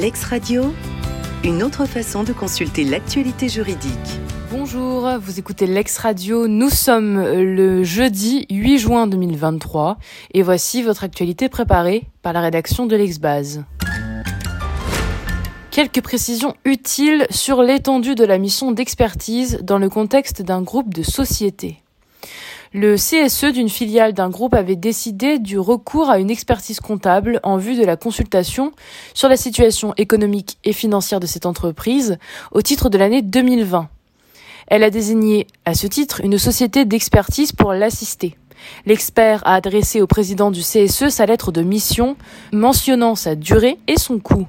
Lex Radio, une autre façon de consulter l'actualité juridique. Bonjour, vous écoutez Lex Radio. Nous sommes le jeudi 8 juin 2023 et voici votre actualité préparée par la rédaction de l'Exbase. Quelques précisions utiles sur l'étendue de la mission d'expertise dans le contexte d'un groupe de sociétés. Le CSE d'une filiale d'un groupe avait décidé du recours à une expertise comptable en vue de la consultation sur la situation économique et financière de cette entreprise au titre de l'année 2020. Elle a désigné à ce titre une société d'expertise pour l'assister. L'expert a adressé au président du CSE sa lettre de mission mentionnant sa durée et son coût.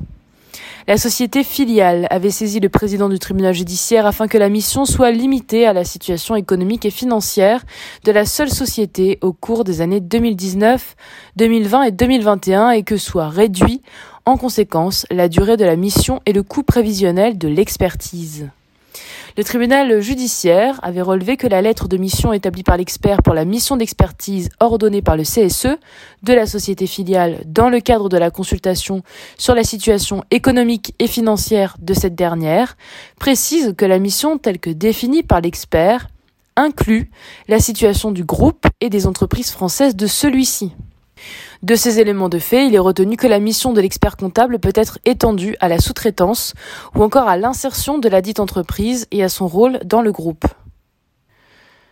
La société filiale avait saisi le président du tribunal judiciaire afin que la mission soit limitée à la situation économique et financière de la seule société au cours des années 2019, 2020 et 2021 et que soit réduit en conséquence la durée de la mission et le coût prévisionnel de l'expertise. Le tribunal judiciaire avait relevé que la lettre de mission établie par l'expert pour la mission d'expertise ordonnée par le CSE de la société filiale dans le cadre de la consultation sur la situation économique et financière de cette dernière précise que la mission telle que définie par l'expert inclut la situation du groupe et des entreprises françaises de celui-ci. De ces éléments de fait, il est retenu que la mission de l'expert comptable peut être étendue à la sous-traitance ou encore à l'insertion de la dite entreprise et à son rôle dans le groupe.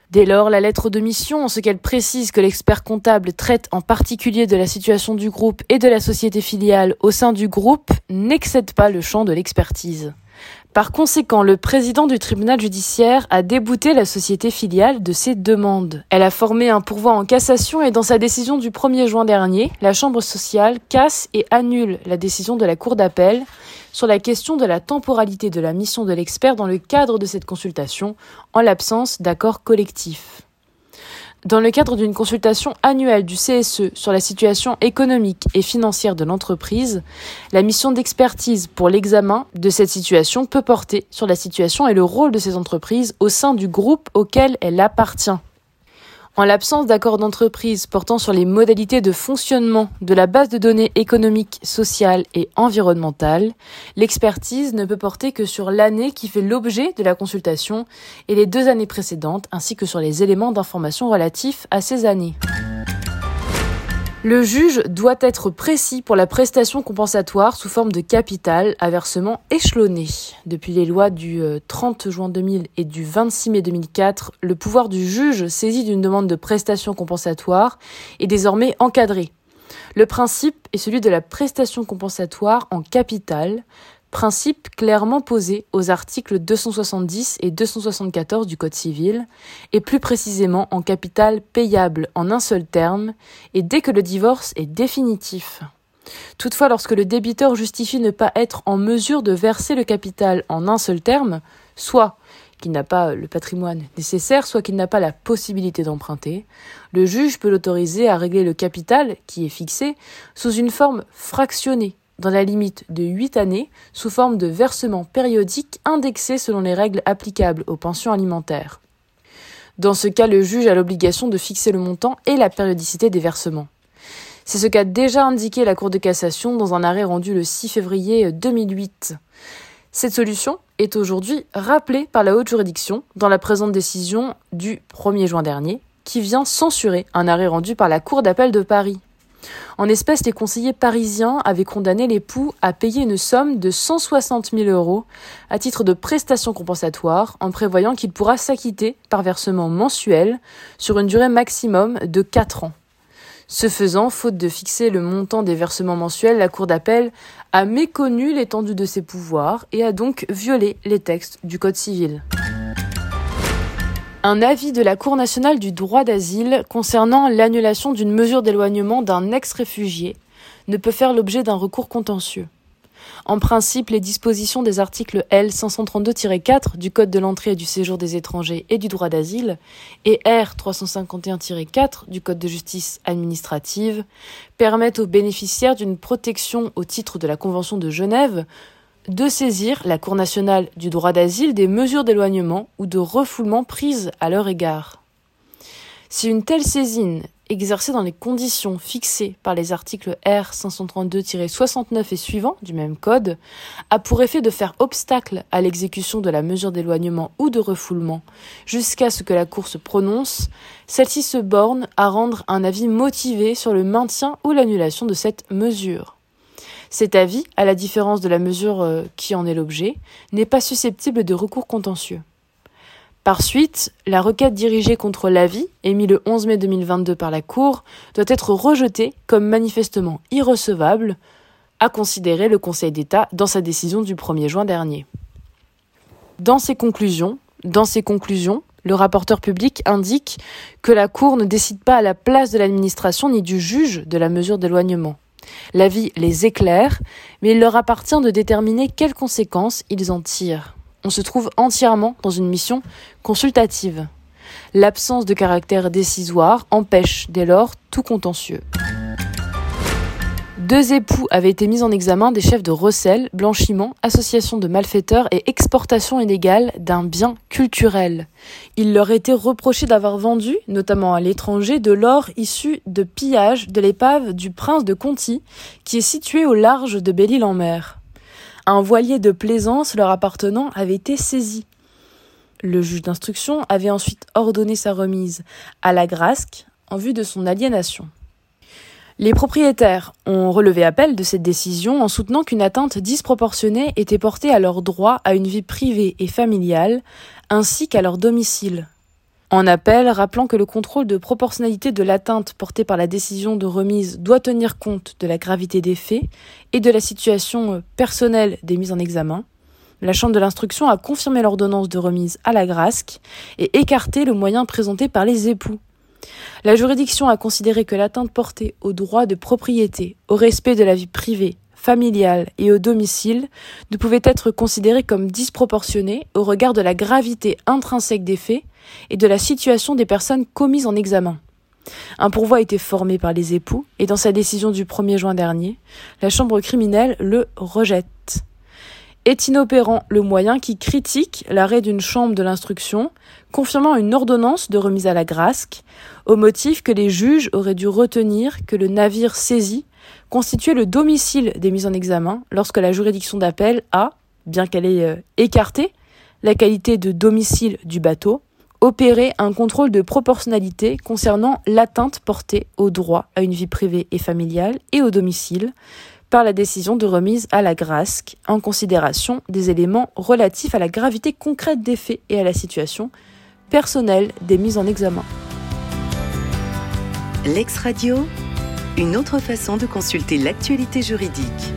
Dès lors, la lettre de mission, en ce qu'elle précise que l'expert comptable traite en particulier de la situation du groupe et de la société filiale au sein du groupe, n'excède pas le champ de l'expertise. Par conséquent, le président du tribunal judiciaire a débouté la société filiale de ses demandes. Elle a formé un pourvoi en cassation et dans sa décision du 1er juin dernier, la Chambre sociale casse et annule la décision de la Cour d'appel sur la question de la temporalité de la mission de l'expert dans le cadre de cette consultation en l'absence d'accord collectif. Dans le cadre d'une consultation annuelle du CSE sur la situation économique et financière de l'entreprise, la mission d'expertise pour l'examen de cette situation peut porter sur la situation et le rôle de ces entreprises au sein du groupe auquel elle appartient. En l'absence d'accord d'entreprise portant sur les modalités de fonctionnement de la base de données économique, sociale et environnementale, l'expertise ne peut porter que sur l'année qui fait l'objet de la consultation et les deux années précédentes, ainsi que sur les éléments d'information relatifs à ces années. Le juge doit être précis pour la prestation compensatoire sous forme de capital à versement échelonné. Depuis les lois du 30 euh, juin 2000 et du 26 mai 2004, le pouvoir du juge saisi d'une demande de prestation compensatoire est désormais encadré. Le principe est celui de la prestation compensatoire en capital, Principe clairement posé aux articles 270 et 274 du Code civil, et plus précisément en capital payable en un seul terme, et dès que le divorce est définitif. Toutefois, lorsque le débiteur justifie ne pas être en mesure de verser le capital en un seul terme, soit qu'il n'a pas le patrimoine nécessaire, soit qu'il n'a pas la possibilité d'emprunter, le juge peut l'autoriser à régler le capital, qui est fixé, sous une forme fractionnée, dans la limite de 8 années sous forme de versement périodique indexé selon les règles applicables aux pensions alimentaires. Dans ce cas, le juge a l'obligation de fixer le montant et la périodicité des versements. C'est ce qu'a déjà indiqué la Cour de cassation dans un arrêt rendu le 6 février 2008. Cette solution est aujourd'hui rappelée par la haute juridiction dans la présente décision du 1er juin dernier, qui vient censurer un arrêt rendu par la Cour d'appel de Paris. En espèces, les conseillers parisiens avaient condamné l'époux à payer une somme de 160 000 euros à titre de prestation compensatoire en prévoyant qu'il pourra s'acquitter par versement mensuel sur une durée maximum de 4 ans. Ce faisant, faute de fixer le montant des versements mensuels, la Cour d'appel a méconnu l'étendue de ses pouvoirs et a donc violé les textes du Code civil. Un avis de la Cour nationale du droit d'asile concernant l'annulation d'une mesure d'éloignement d'un ex-réfugié ne peut faire l'objet d'un recours contentieux. En principe, les dispositions des articles L 532-4 du Code de l'entrée et du séjour des étrangers et du droit d'asile et R 351-4 du Code de justice administrative permettent aux bénéficiaires d'une protection au titre de la Convention de Genève de saisir la Cour nationale du droit d'asile des mesures d'éloignement ou de refoulement prises à leur égard. Si une telle saisine exercée dans les conditions fixées par les articles R 532-69 et suivants du même code, a pour effet de faire obstacle à l'exécution de la mesure d'éloignement ou de refoulement jusqu'à ce que la Cour se prononce, celle-ci se borne à rendre un avis motivé sur le maintien ou l'annulation de cette mesure. Cet avis, à la différence de la mesure euh, qui en est l'objet, n'est pas susceptible de recours contentieux. Par suite, la requête dirigée contre l'avis, émise le 11 mai 2022 par la Cour, doit être rejetée comme manifestement irrecevable, a considéré le Conseil d'État dans sa décision du 1er juin dernier. Dans ses conclusions, le rapporteur public indique que la Cour ne décide pas à la place de l'administration ni du juge de la mesure d'éloignement. L'avis les éclaire, mais il leur appartient de déterminer quelles conséquences ils en tirent on se trouve entièrement dans une mission consultative. L'absence de caractère décisoire empêche dès lors tout contentieux. Deux époux avaient été mis en examen des chefs de recel, blanchiment, association de malfaiteurs et exportation illégale d'un bien culturel. Il leur était reproché d'avoir vendu, notamment à l'étranger, de l'or issu de pillage de l'épave du prince de Conti, qui est situé au large de Belle-Île-en-Mer un voilier de plaisance leur appartenant avait été saisi. Le juge d'instruction avait ensuite ordonné sa remise à la Grasque en vue de son aliénation. Les propriétaires ont relevé appel de cette décision en soutenant qu'une atteinte disproportionnée était portée à leur droit à une vie privée et familiale, ainsi qu'à leur domicile, en appel, rappelant que le contrôle de proportionnalité de l'atteinte portée par la décision de remise doit tenir compte de la gravité des faits et de la situation personnelle des mises en examen. La Chambre de l'instruction a confirmé l'ordonnance de remise à la Grasque et écarté le moyen présenté par les époux. La juridiction a considéré que l'atteinte portée au droit de propriété, au respect de la vie privée, familiale et au domicile ne pouvait être considérée comme disproportionnée au regard de la gravité intrinsèque des faits et de la situation des personnes commises en examen. Un pourvoi a été formé par les époux et dans sa décision du 1er juin dernier, la Chambre criminelle le rejette. Est inopérant. Le moyen qui critique l'arrêt d'une chambre de l'instruction, confirmant une ordonnance de remise à la Grasque, au motif que les juges auraient dû retenir que le navire saisi constituait le domicile des mises en examen lorsque la juridiction d'appel a, bien qu'elle ait euh, écarté la qualité de domicile du bateau, opérer un contrôle de proportionnalité concernant l'atteinte portée au droit à une vie privée et familiale et au domicile par la décision de remise à la Grasque en considération des éléments relatifs à la gravité concrète des faits et à la situation personnelle des mises en examen. L'ex-radio, une autre façon de consulter l'actualité juridique.